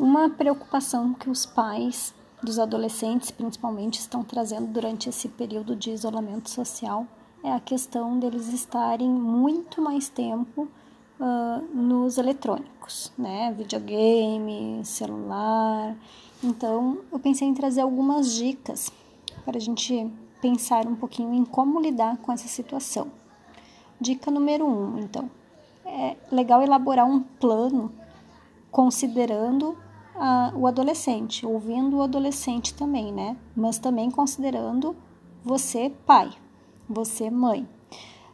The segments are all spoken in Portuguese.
Uma preocupação que os pais dos adolescentes, principalmente, estão trazendo durante esse período de isolamento social é a questão deles estarem muito mais tempo uh, nos eletrônicos, né? Videogame, celular. Então, eu pensei em trazer algumas dicas para a gente pensar um pouquinho em como lidar com essa situação. Dica número um, então, é legal elaborar um plano considerando a, o adolescente, ouvindo o adolescente também, né? Mas também considerando você, pai, você, mãe.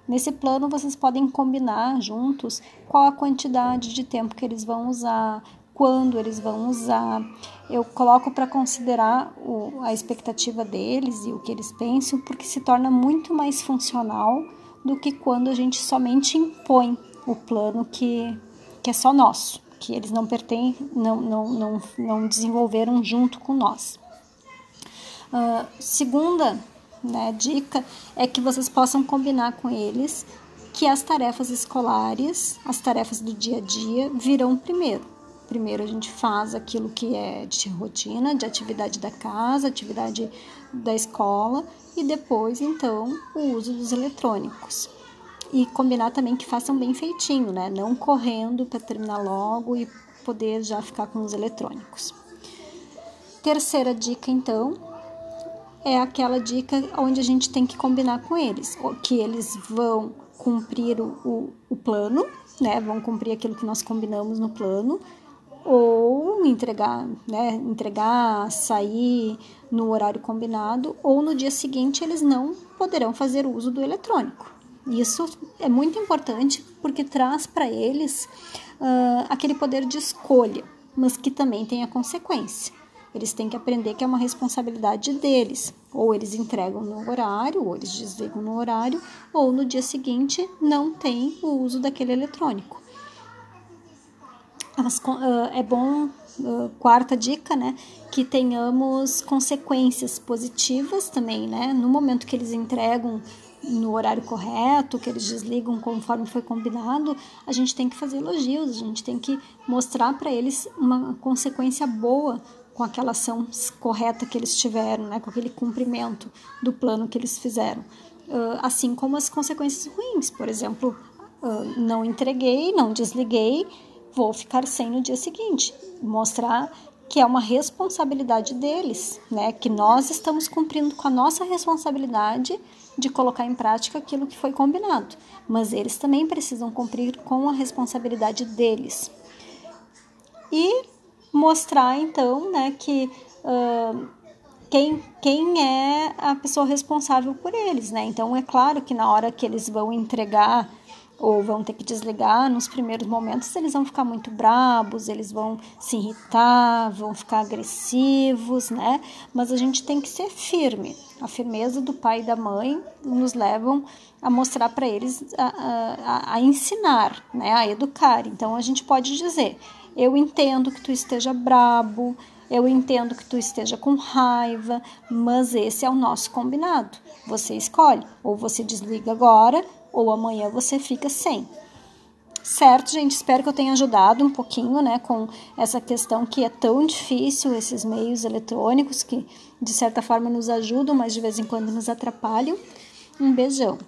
Nesse plano, vocês podem combinar juntos qual a quantidade de tempo que eles vão usar, quando eles vão usar. Eu coloco para considerar o, a expectativa deles e o que eles pensam, porque se torna muito mais funcional do que quando a gente somente impõe o plano que, que é só nosso que eles não pertencem, não, não, não, não desenvolveram junto com nós. Uh, segunda né, dica é que vocês possam combinar com eles que as tarefas escolares, as tarefas do dia a dia, virão primeiro. Primeiro a gente faz aquilo que é de rotina, de atividade da casa, atividade da escola e depois então o uso dos eletrônicos e combinar também que façam bem feitinho, né? Não correndo para terminar logo e poder já ficar com os eletrônicos. Terceira dica, então, é aquela dica onde a gente tem que combinar com eles, que eles vão cumprir o, o, o plano, né? Vão cumprir aquilo que nós combinamos no plano, ou entregar, né? Entregar, sair no horário combinado, ou no dia seguinte eles não poderão fazer uso do eletrônico. Isso é muito importante porque traz para eles uh, aquele poder de escolha, mas que também tem a consequência. Eles têm que aprender que é uma responsabilidade deles. Ou eles entregam no horário, ou eles desligam no horário, ou no dia seguinte não tem o uso daquele eletrônico. As, uh, é bom, uh, quarta dica, né, que tenhamos consequências positivas também, né, no momento que eles entregam no horário correto, que eles desligam conforme foi combinado, a gente tem que fazer elogios, a gente tem que mostrar para eles uma consequência boa com aquela ação correta que eles tiveram, né, com aquele cumprimento do plano que eles fizeram. Uh, assim como as consequências ruins, por exemplo, uh, não entreguei, não desliguei, vou ficar sem no dia seguinte. Mostrar que é uma responsabilidade deles, né? Que nós estamos cumprindo com a nossa responsabilidade de colocar em prática aquilo que foi combinado, mas eles também precisam cumprir com a responsabilidade deles. E mostrar então, né, que uh, quem, quem é a pessoa responsável por eles, né? Então é claro que na hora que eles vão entregar ou vão ter que desligar, nos primeiros momentos eles vão ficar muito brabos, eles vão se irritar, vão ficar agressivos, né? Mas a gente tem que ser firme. A firmeza do pai e da mãe nos levam a mostrar para eles, a, a, a ensinar, né? A educar. Então a gente pode dizer: eu entendo que tu esteja brabo, eu entendo que tu esteja com raiva, mas esse é o nosso combinado. Você escolhe, ou você desliga agora, ou amanhã você fica sem. Certo, gente? Espero que eu tenha ajudado um pouquinho, né, com essa questão que é tão difícil, esses meios eletrônicos que de certa forma nos ajudam, mas de vez em quando nos atrapalham. Um beijão.